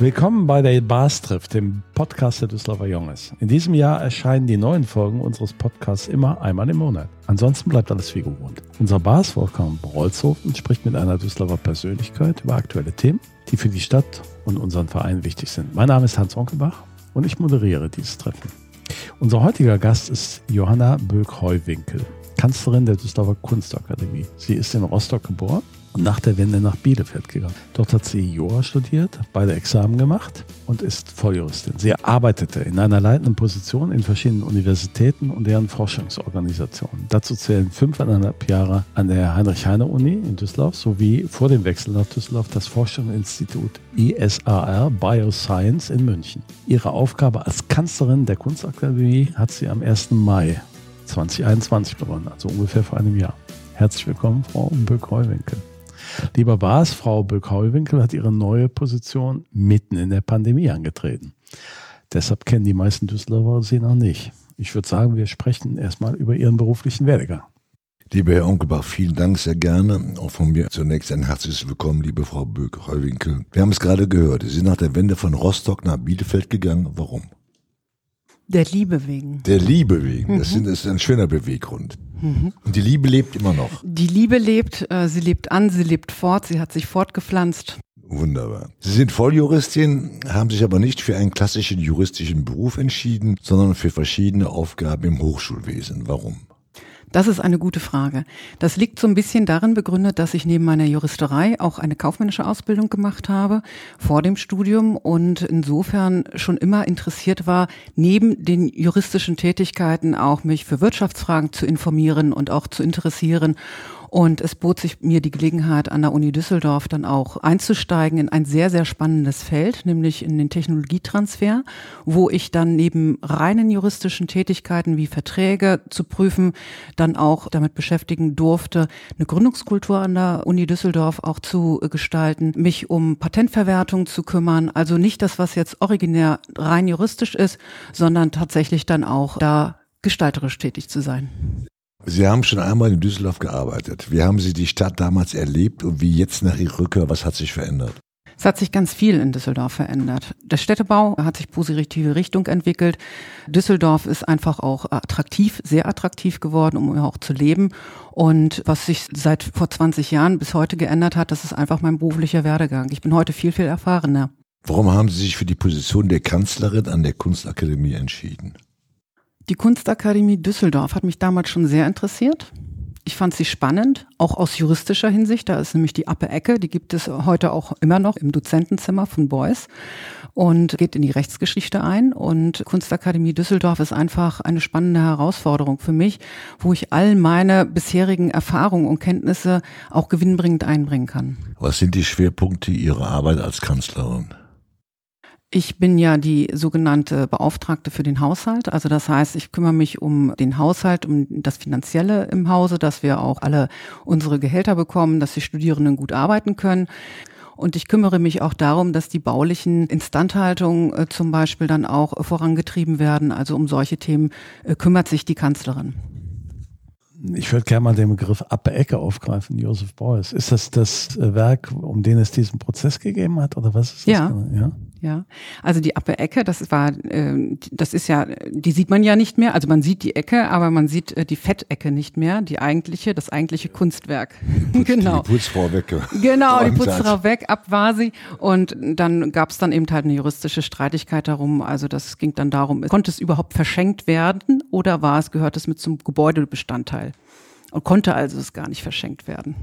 Willkommen bei der Bars trifft, dem Podcast der Düsseldorfer Junges. In diesem Jahr erscheinen die neuen Folgen unseres Podcasts immer einmal im Monat. Ansonsten bleibt alles wie gewohnt. Unser Bars Wolfgang Brolzhofen spricht mit einer Düsseldorfer Persönlichkeit über aktuelle Themen, die für die Stadt und unseren Verein wichtig sind. Mein Name ist Hans Onkelbach und ich moderiere dieses Treffen. Unser heutiger Gast ist Johanna Böck-Heuwinkel, Kanzlerin der Düsseldorfer Kunstakademie. Sie ist in Rostock geboren nach der Wende nach Bielefeld gegangen. Dort hat sie Jura studiert, beide Examen gemacht und ist Volljuristin. Sie arbeitete in einer leitenden Position in verschiedenen Universitäten und deren Forschungsorganisationen. Dazu zählen fünfeinhalb Jahre an der Heinrich-Heine-Uni in Düsseldorf sowie vor dem Wechsel nach Düsseldorf das Forschungsinstitut ISAR Bioscience in München. Ihre Aufgabe als Kanzlerin der Kunstakademie hat sie am 1. Mai 2021 gewonnen, also ungefähr vor einem Jahr. Herzlich willkommen, Frau Böck-Heuwinkel. Lieber Bas, Frau Böck-Heuwinkel hat ihre neue Position mitten in der Pandemie angetreten. Deshalb kennen die meisten Düsseldorfer sie noch nicht. Ich würde sagen, wir sprechen erstmal über Ihren beruflichen Werdegang. Lieber Herr Onkelbach, vielen Dank sehr gerne. Auch von mir zunächst ein herzliches Willkommen, liebe Frau Böck-Heuwinkel. Wir haben es gerade gehört. Sie sind nach der Wende von Rostock nach Bielefeld gegangen. Warum? Der Liebe wegen. Der Liebe wegen. Das, sind, das ist ein schöner Beweggrund. Mhm. Und die Liebe lebt immer noch. Die Liebe lebt, äh, sie lebt an, sie lebt fort, sie hat sich fortgepflanzt. Wunderbar. Sie sind Volljuristin, haben sich aber nicht für einen klassischen juristischen Beruf entschieden, sondern für verschiedene Aufgaben im Hochschulwesen. Warum? Das ist eine gute Frage. Das liegt so ein bisschen darin begründet, dass ich neben meiner Juristerei auch eine kaufmännische Ausbildung gemacht habe vor dem Studium und insofern schon immer interessiert war, neben den juristischen Tätigkeiten auch mich für Wirtschaftsfragen zu informieren und auch zu interessieren und es bot sich mir die Gelegenheit, an der Uni Düsseldorf dann auch einzusteigen in ein sehr, sehr spannendes Feld, nämlich in den Technologietransfer, wo ich dann neben reinen juristischen Tätigkeiten wie Verträge zu prüfen, dann auch damit beschäftigen durfte, eine Gründungskultur an der Uni Düsseldorf auch zu gestalten, mich um Patentverwertung zu kümmern. Also nicht das, was jetzt originär rein juristisch ist, sondern tatsächlich dann auch da gestalterisch tätig zu sein. Sie haben schon einmal in Düsseldorf gearbeitet. Wie haben Sie die Stadt damals erlebt und wie jetzt nach Ihrer Rückkehr, was hat sich verändert? Es hat sich ganz viel in Düsseldorf verändert. Der Städtebau hat sich positive Richtung entwickelt. Düsseldorf ist einfach auch attraktiv, sehr attraktiv geworden, um auch zu leben. Und was sich seit vor 20 Jahren bis heute geändert hat, das ist einfach mein beruflicher Werdegang. Ich bin heute viel, viel erfahrener. Warum haben Sie sich für die Position der Kanzlerin an der Kunstakademie entschieden? Die Kunstakademie Düsseldorf hat mich damals schon sehr interessiert. Ich fand sie spannend, auch aus juristischer Hinsicht. Da ist nämlich die Appe Ecke, die gibt es heute auch immer noch im Dozentenzimmer von Beuys und geht in die Rechtsgeschichte ein. Und Kunstakademie Düsseldorf ist einfach eine spannende Herausforderung für mich, wo ich all meine bisherigen Erfahrungen und Kenntnisse auch gewinnbringend einbringen kann. Was sind die Schwerpunkte Ihrer Arbeit als Kanzlerin? Ich bin ja die sogenannte Beauftragte für den Haushalt. Also das heißt, ich kümmere mich um den Haushalt, um das Finanzielle im Hause, dass wir auch alle unsere Gehälter bekommen, dass die Studierenden gut arbeiten können. Und ich kümmere mich auch darum, dass die baulichen Instandhaltungen äh, zum Beispiel dann auch vorangetrieben werden. Also um solche Themen äh, kümmert sich die Kanzlerin. Ich würde gerne mal den Begriff Appe Ecke aufgreifen, Joseph Beuys. Ist das das äh, Werk, um den es diesen Prozess gegeben hat, oder was ist das? Ja. ja. Ja, also die Appe Ecke, das war, äh, das ist ja, die sieht man ja nicht mehr. Also man sieht die Ecke, aber man sieht äh, die Fettecke nicht mehr, die eigentliche, das eigentliche Kunstwerk. genau. Die Putzfrau weg. Genau, die Putzfrau weg, ab war sie. Und dann gab es dann eben halt eine juristische Streitigkeit darum. Also das ging dann darum, konnte es überhaupt verschenkt werden oder war es, gehört es mit zum Gebäudebestandteil? Und konnte also es gar nicht verschenkt werden.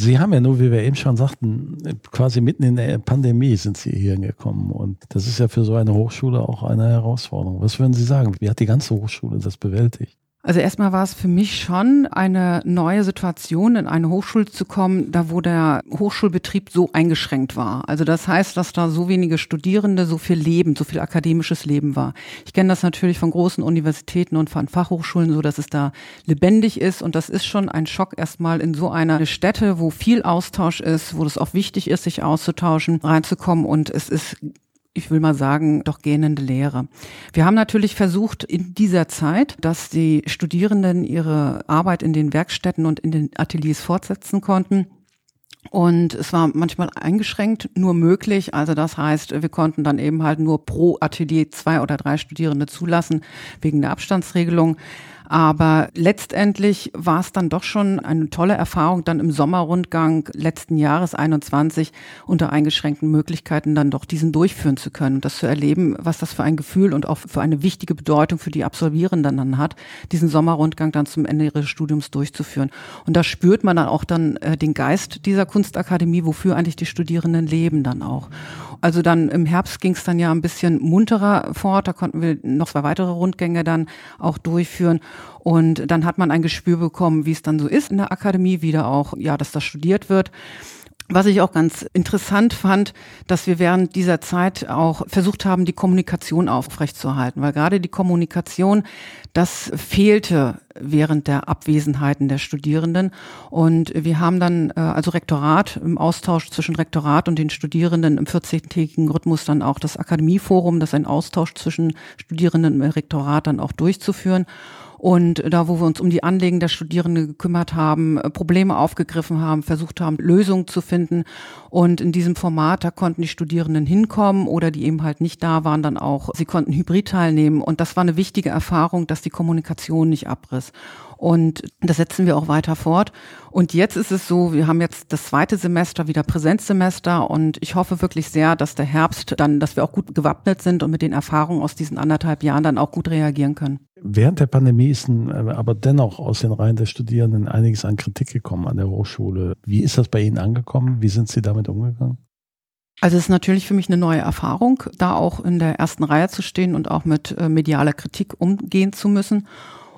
Sie haben ja nur, wie wir eben schon sagten, quasi mitten in der Pandemie sind Sie hier gekommen. Und das ist ja für so eine Hochschule auch eine Herausforderung. Was würden Sie sagen? Wie hat die ganze Hochschule das bewältigt? Also erstmal war es für mich schon eine neue Situation, in eine Hochschule zu kommen, da wo der Hochschulbetrieb so eingeschränkt war. Also das heißt, dass da so wenige Studierende, so viel Leben, so viel akademisches Leben war. Ich kenne das natürlich von großen Universitäten und von Fachhochschulen so, dass es da lebendig ist und das ist schon ein Schock erstmal in so einer Stätte, wo viel Austausch ist, wo es auch wichtig ist, sich auszutauschen, reinzukommen und es ist ich will mal sagen, doch gähnende Lehre. Wir haben natürlich versucht in dieser Zeit, dass die Studierenden ihre Arbeit in den Werkstätten und in den Ateliers fortsetzen konnten Und es war manchmal eingeschränkt nur möglich. Also das heißt, wir konnten dann eben halt nur pro Atelier zwei oder drei Studierende zulassen wegen der Abstandsregelung. Aber letztendlich war es dann doch schon eine tolle Erfahrung, dann im Sommerrundgang letzten Jahres 21 unter eingeschränkten Möglichkeiten dann doch diesen durchführen zu können und das zu erleben, was das für ein Gefühl und auch für eine wichtige Bedeutung für die Absolvierenden dann hat, diesen Sommerrundgang dann zum Ende ihres Studiums durchzuführen. Und da spürt man dann auch dann äh, den Geist dieser Kunstakademie, wofür eigentlich die Studierenden leben dann auch. Also dann im Herbst ging es dann ja ein bisschen munterer fort. Da konnten wir noch zwei weitere Rundgänge dann auch durchführen. Und dann hat man ein Gespür bekommen, wie es dann so ist in der Akademie, wieder auch, ja, dass das studiert wird. Was ich auch ganz interessant fand, dass wir während dieser Zeit auch versucht haben, die Kommunikation aufrechtzuerhalten, weil gerade die Kommunikation, das fehlte während der Abwesenheiten der Studierenden. Und wir haben dann äh, also Rektorat im Austausch zwischen Rektorat und den Studierenden im 14-tägigen Rhythmus dann auch das Akademieforum, das ein Austausch zwischen Studierenden im Rektorat dann auch durchzuführen. Und da, wo wir uns um die Anliegen der Studierenden gekümmert haben, äh, Probleme aufgegriffen haben, versucht haben, Lösungen zu finden. Und in diesem Format, da konnten die Studierenden hinkommen oder die eben halt nicht da waren, dann auch, sie konnten hybrid teilnehmen. Und das war eine wichtige Erfahrung, dass die Kommunikation nicht abriss. Und das setzen wir auch weiter fort. Und jetzt ist es so, wir haben jetzt das zweite Semester wieder Präsenzsemester und ich hoffe wirklich sehr, dass der Herbst dann, dass wir auch gut gewappnet sind und mit den Erfahrungen aus diesen anderthalb Jahren dann auch gut reagieren können. Während der Pandemie ist äh, aber dennoch aus den Reihen der Studierenden einiges an Kritik gekommen an der Hochschule. Wie ist das bei Ihnen angekommen? Wie sind Sie damit umgegangen? Also es ist natürlich für mich eine neue Erfahrung, da auch in der ersten Reihe zu stehen und auch mit äh, medialer Kritik umgehen zu müssen.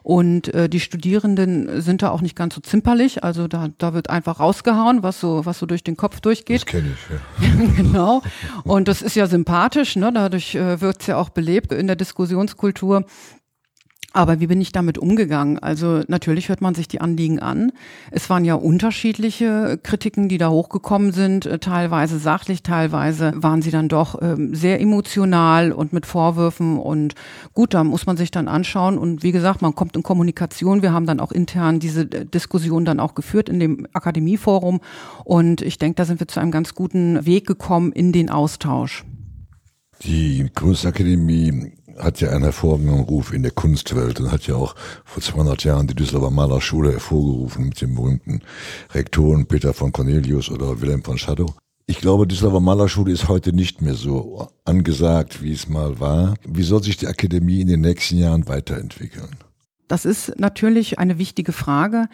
Und äh, die Studierenden sind da auch nicht ganz so zimperlich. Also da, da wird einfach rausgehauen, was so, was so durch den Kopf durchgeht. Das kenne ich, ja. genau. Und das ist ja sympathisch, ne? Dadurch äh, wird es ja auch belebt in der Diskussionskultur. Aber wie bin ich damit umgegangen? Also natürlich hört man sich die Anliegen an. Es waren ja unterschiedliche Kritiken, die da hochgekommen sind, äh, teilweise sachlich, teilweise waren sie dann doch ähm, sehr emotional und mit Vorwürfen. Und gut, da muss man sich dann anschauen. Und wie gesagt, man kommt in Kommunikation. Wir haben dann auch intern diese äh, Diskussion dann auch geführt in dem Akademieforum. Und ich denke, da sind wir zu einem ganz guten Weg gekommen in den Austausch. Die Kunstakademie hat ja einen hervorragenden Ruf in der Kunstwelt und hat ja auch vor 200 Jahren die Düsseldorfer Malerschule hervorgerufen mit dem berühmten Rektoren Peter von Cornelius oder Wilhelm von Schadow. Ich glaube, die Düsseldorfer Malerschule ist heute nicht mehr so angesagt, wie es mal war. Wie soll sich die Akademie in den nächsten Jahren weiterentwickeln? Das ist natürlich eine wichtige Frage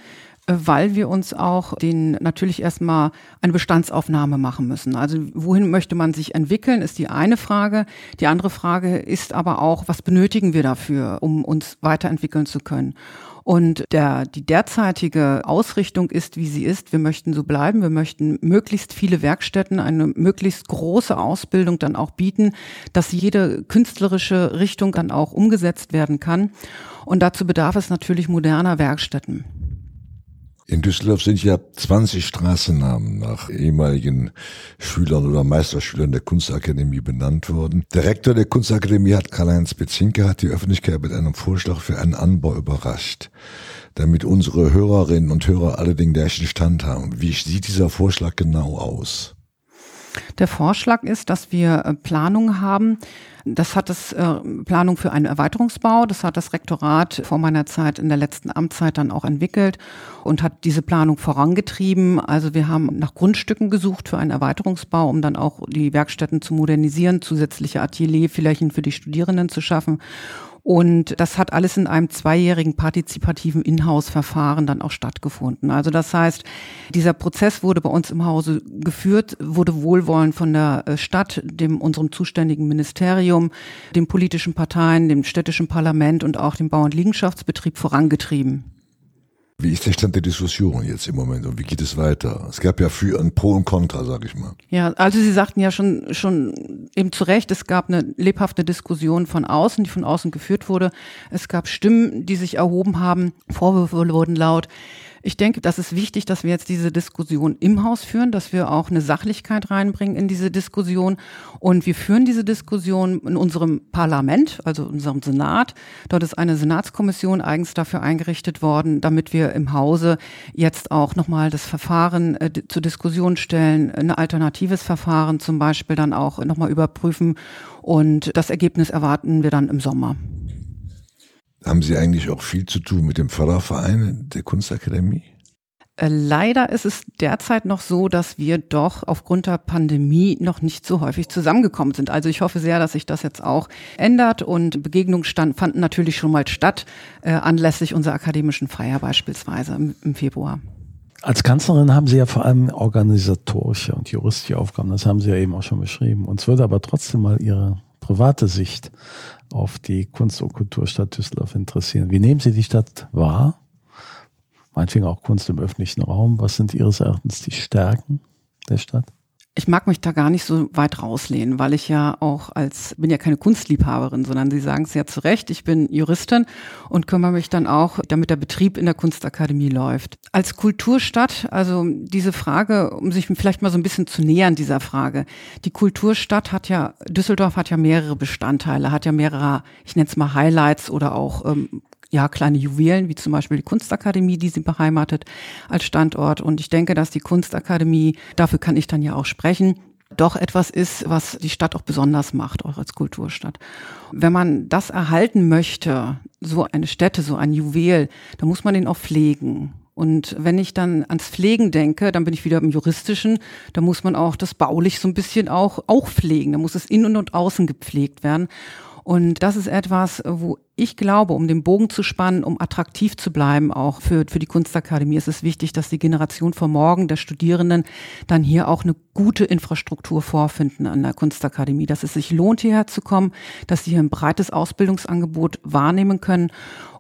weil wir uns auch den natürlich erstmal eine Bestandsaufnahme machen müssen. Also wohin möchte man sich entwickeln, ist die eine Frage. Die andere Frage ist aber auch, was benötigen wir dafür, um uns weiterentwickeln zu können? Und der, die derzeitige Ausrichtung ist, wie sie ist. Wir möchten so bleiben. Wir möchten möglichst viele Werkstätten, eine möglichst große Ausbildung dann auch bieten, dass jede künstlerische Richtung dann auch umgesetzt werden kann. Und dazu bedarf es natürlich moderner Werkstätten. In Düsseldorf sind ja 20 Straßennamen nach ehemaligen Schülern oder Meisterschülern der Kunstakademie benannt worden. Der Rektor der Kunstakademie hat Karl-Heinz Bezinke hat die Öffentlichkeit mit einem Vorschlag für einen Anbau überrascht, damit unsere Hörerinnen und Hörer alle den gleichen Stand haben. Wie sieht dieser Vorschlag genau aus? Der Vorschlag ist, dass wir äh, Planungen haben. Das hat das äh, Planung für einen Erweiterungsbau. Das hat das Rektorat vor meiner Zeit in der letzten Amtszeit dann auch entwickelt und hat diese Planung vorangetrieben. Also wir haben nach Grundstücken gesucht für einen Erweiterungsbau, um dann auch die Werkstätten zu modernisieren, zusätzliche Atelierflächen für die Studierenden zu schaffen. Und das hat alles in einem zweijährigen partizipativen Inhouse-Verfahren dann auch stattgefunden. Also das heißt, dieser Prozess wurde bei uns im Hause geführt, wurde wohlwollend von der äh, Stadt, dem unserem zuständigen Ministerium, den politischen Parteien, dem städtischen Parlament und auch dem Bau- und Liegenschaftsbetrieb vorangetrieben. Wie ist der Stand der Diskussion jetzt im Moment und wie geht es weiter? Es gab ja für ein Pro und Contra, sag ich mal. Ja, also Sie sagten ja schon, schon eben zu Recht, es gab eine lebhafte Diskussion von außen, die von außen geführt wurde. Es gab Stimmen, die sich erhoben haben. Vorwürfe wurden laut Ich denke, das ist wichtig, dass wir jetzt diese Diskussion im Haus führen, dass wir auch eine Sachlichkeit reinbringen in diese Diskussion. Und wir führen diese Diskussion in unserem Parlament, also unserem Senat. Dort ist eine Senatskommission eigens dafür eingerichtet worden, damit wir im Hause jetzt auch nochmal das Verfahren äh, zur Diskussion stellen, ein alternatives Verfahren zum Beispiel dann auch nochmal überprüfen. Und das Ergebnis erwarten wir dann im Sommer. Haben Sie eigentlich auch viel zu tun mit dem Förderverein der Kunstakademie? Äh, leider ist es derzeit noch so, dass wir doch aufgrund der Pandemie noch nicht so häufig zusammengekommen sind. Also ich hoffe sehr, dass sich das jetzt auch ändert und Begegnungen stand, fanden natürlich schon mal statt, äh, anlässlich unserer akademischen Feier beispielsweise im, im Februar. Als Kanzlerin haben Sie ja vor allem organisatorische und juristische Aufgaben, das haben Sie ja eben auch schon beschrieben. Uns würde aber trotzdem mal Ihre private Sicht auf die Kunst- und Kulturstadt Düsseldorf interessieren. Wie nehmen Sie die Stadt wahr? Meinetwegen auch Kunst im öffentlichen Raum. Was sind Ihres Erachtens die Stärken der Stadt? Ich mag mich da gar nicht so weit rauslehnen, weil ich ja auch als, bin ja keine Kunstliebhaberin, sondern Sie sagen es ja zu Recht, ich bin Juristin und kümmere mich dann auch, damit der Betrieb in der Kunstakademie läuft. Als Kulturstadt, also diese Frage, um sich vielleicht mal so ein bisschen zu nähern dieser Frage. Die Kulturstadt hat ja, Düsseldorf hat ja mehrere Bestandteile, hat ja mehrere, ich nenne es mal Highlights oder auch ähm, ja, kleine Juwelen, wie zum Beispiel die Kunstakademie, die sie beheimatet als Standort. Und ich denke, dass die Kunstakademie, dafür kann ich dann ja auch sprechen, doch etwas ist, was die Stadt auch besonders macht, auch als Kulturstadt. Wenn man das erhalten möchte, so eine Stätte, so ein Juwel, dann muss man den auch pflegen. Und wenn ich dann ans Pflegen denke, dann bin ich wieder im Juristischen, da muss man auch das baulich so ein bisschen auch, auch pflegen. Da muss es innen und außen gepflegt werden. Und das ist etwas, wo ich glaube, um den Bogen zu spannen, um attraktiv zu bleiben, auch für, für die Kunstakademie, ist es wichtig, dass die Generation von morgen der Studierenden dann hier auch eine gute Infrastruktur vorfinden an der Kunstakademie, dass es sich lohnt, hierher zu kommen, dass sie hier ein breites Ausbildungsangebot wahrnehmen können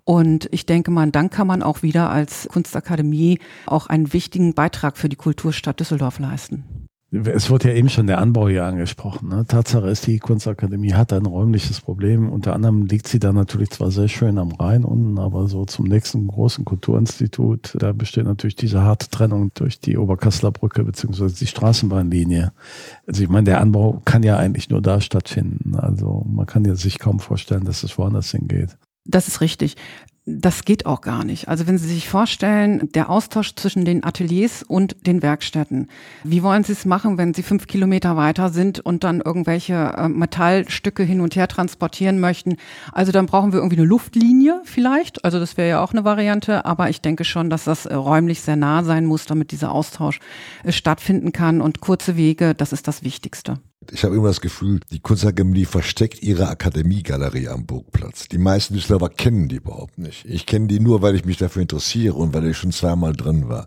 und ich denke mal, dann kann man auch wieder als Kunstakademie auch einen wichtigen Beitrag für die Kulturstadt Düsseldorf leisten. Es wurde ja eben schon der Anbau hier angesprochen. Ne? Tatsache ist, die Kunstakademie hat ein räumliches Problem. Unter anderem liegt sie da natürlich zwar sehr schön am Rhein unten, aber so zum nächsten großen Kulturinstitut, da besteht natürlich diese harte Trennung durch die Oberkasseler Brücke beziehungsweise die Straßenbahnlinie. Also ich meine, der Anbau kann ja eigentlich nur da stattfinden. Also man kann ja sich kaum vorstellen, dass es woanders hingeht. Das ist richtig das geht auch gar nicht. Also wenn Sie sich vorstellen, der Austausch zwischen den Ateliers und den Werkstätten. Wie wollen Sie es machen, wenn Sie fünf Kilometer weiter sind und dann irgendwelche äh, Metallstücke hin und her transportieren möchten? Also dann brauchen wir irgendwie eine Luftlinie vielleicht. Also das wäre ja auch eine Variante. Aber ich denke schon, dass das äh, räumlich sehr nah sein muss, damit dieser Austausch äh, stattfinden kann. Und kurze Wege, das ist das Wichtigste. Ich habe immer das Gefühl, die Kunstakademie versteckt ihre Akademiegalerie am Burgplatz. Die meisten Düsseldorfer kennen die überhaupt nicht. Ich kenne die nur, weil ich mich dafür interessiere und weil ich schon zweimal drin war.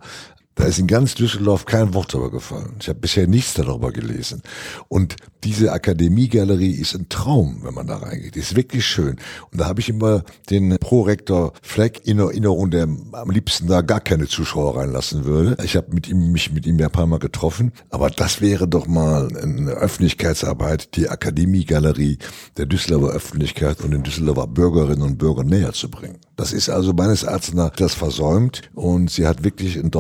Da ist in ganz Düsseldorf kein Wort darüber gefallen. Ich habe bisher nichts darüber gelesen. Und diese Akademiegalerie ist ein Traum, wenn man da reingeht. Ist wirklich schön. Und da habe ich immer den Prorektor Fleck in Erinnerung, der am liebsten da gar keine Zuschauer reinlassen würde. Ich habe mit ihm, mich mit ihm ja ein paar Mal getroffen. Aber das wäre doch mal eine Öffentlichkeitsarbeit, die Akademiegalerie der Düsseldorfer Öffentlichkeit und den Düsseldorfer Bürgerinnen und Bürgern näher zu bringen. Das ist also meines Erachtens das versäumt. Und sie hat wirklich ein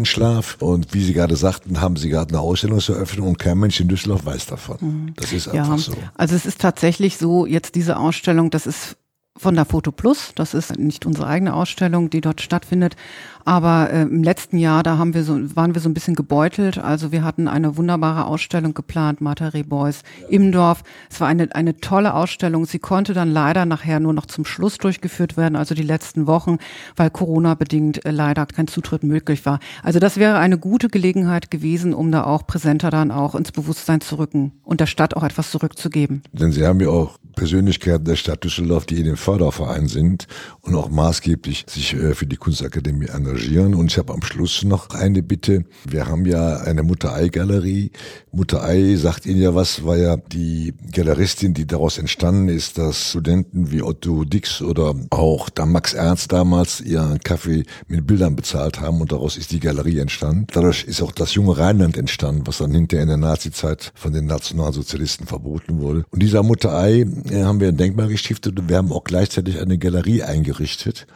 Dornröschenschlaf. Und wie Sie gerade sagten, haben Sie gerade eine Ausstellungseröffnung und kein Mensch in Düsseldorf weiß davon. Mhm. Das ist einfach ja, so. Also es ist tatsächlich so, jetzt diese Ausstellung, das ist von der Foto Plus. Das ist nicht unsere eigene Ausstellung, die dort stattfindet. Aber äh, im letzten Jahr, da haben wir so, waren wir so ein bisschen gebeutelt. Also wir hatten eine wunderbare Ausstellung geplant, Martha Rebois im Dorf. Es war eine, eine tolle Ausstellung. Sie konnte dann leider nachher nur noch zum Schluss durchgeführt werden, also die letzten Wochen, weil Corona-bedingt äh, leider kein Zutritt möglich war. Also das wäre eine gute Gelegenheit gewesen, um da auch präsenter dann auch ins Bewusstsein zu rücken und der Stadt auch etwas zurückzugeben. Denn Sie haben ja auch Persönlichkeiten der Stadt Düsseldorf, die in dem Förderverein sind und auch maßgeblich sich äh, für die Kunstakademie engagieren. Und ich habe am Schluss noch eine Bitte. Wir haben ja eine Mutter-Ei-Galerie. Mutter-Ei sagt Ihnen ja was, war ja die Galeristin, die daraus entstanden ist, dass Studenten wie Otto Dix oder auch da Max Ernst damals ihren Kaffee mit Bildern bezahlt haben und daraus ist die Galerie entstanden. Dadurch ist auch das junge Rheinland entstanden, was dann hinterher in der Nazizeit von den Nationalsozialisten verboten wurde. Und dieser Mutter-Ei haben wir ein Denkmal gestiftet und wir haben auch gleichzeitig eine Galerie eingerichtet.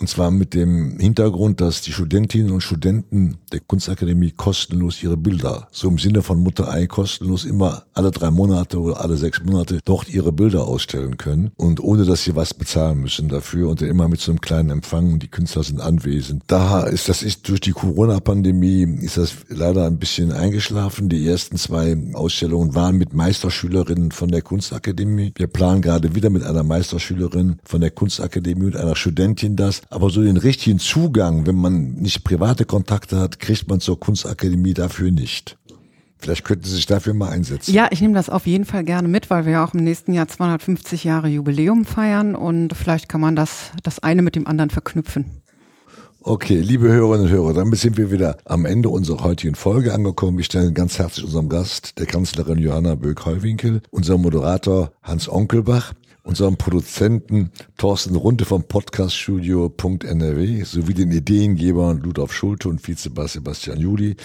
Und zwar mit dem Hintergrund, dass die Studentinnen und Studenten der Kunstakademie kostenlos ihre Bilder, so im Sinne von Mutter Ei kostenlos immer alle drei Monate oder alle sechs Monate dort ihre Bilder ausstellen können und ohne dass sie was bezahlen müssen dafür und immer mit so einem kleinen Empfang und die Künstler sind anwesend. Da ist das ist durch die Corona-Pandemie ist das leider ein bisschen eingeschlafen. Die ersten zwei Ausstellungen waren mit Meisterschülerinnen von der Kunstakademie. Wir planen gerade wieder mit einer Meisterschülerin von der Kunstakademie und einer Studentin das. Aber so den richtigen Zugang, wenn man nicht private Kontakte hat, kriegt man zur Kunstakademie dafür nicht. Vielleicht könnten Sie sich dafür mal einsetzen. Ja, ich nehme das auf jeden Fall gerne mit, weil wir ja auch im nächsten Jahr 250 Jahre Jubiläum feiern und vielleicht kann man das, das eine mit dem anderen verknüpfen. Okay, liebe Hörerinnen und Hörer, damit sind wir wieder am Ende unserer heutigen Folge angekommen. Ich stelle ganz herzlich unserem Gast, der Kanzlerin Johanna Böck-Heuwinkel, unserem Moderator Hans Onkelbach unserem Produzenten Thorsten Runde vom Podcaststudio.nrw sowie den Ideengebern Ludolf Schulte und Vizebass Sebastian Juli,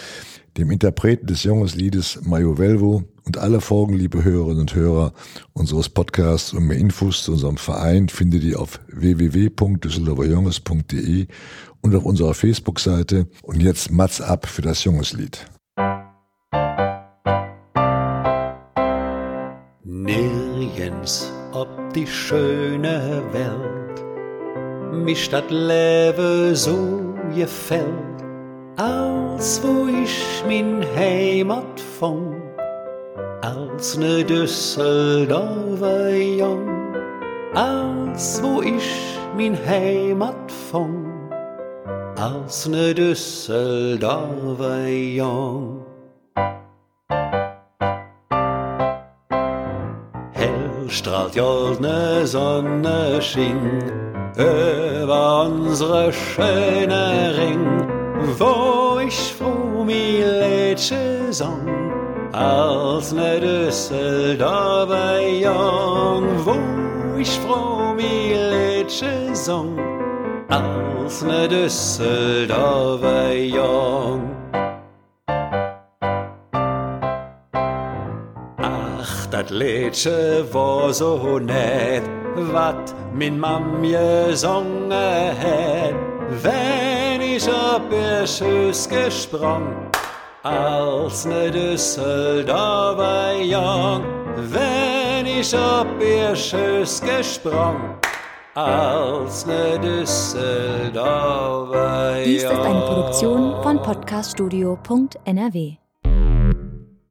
dem Interpreten des Jungesliedes Mayo Velvo und alle Folgen, liebe Hörerinnen und Hörer unseres Podcasts und mehr Infos zu unserem Verein findet ihr auf www.düsseldorferjunges.de und auf unserer Facebook-Seite. Und jetzt Mats ab für das Jungeslied. Nirgends die schöne Welt mich das Leben so gefällt, als wo ich min Heimat fang, als ne Düsseldorfer Jung, als wo ich min Heimat fang, als ne Düsseldorfer Jung. Strahlt goldne Sonne schien über unsere schöne Ring, wo ich froh mi Lädsche sang, als ne Düsseldorfer Jung, wo ich froh mi Lädsche sang, als ne Düsseldorfer Jung. Dat Liedje war so nett, wat min Mam gesungen het, wenn ich op ihr Schüss gesprung, als ne Düsseldorfer Jung, wenn ich op ihr Schüss gesprung. Als ne Düsseldorfer Dies ist eine Produktion von podcaststudio.nrw.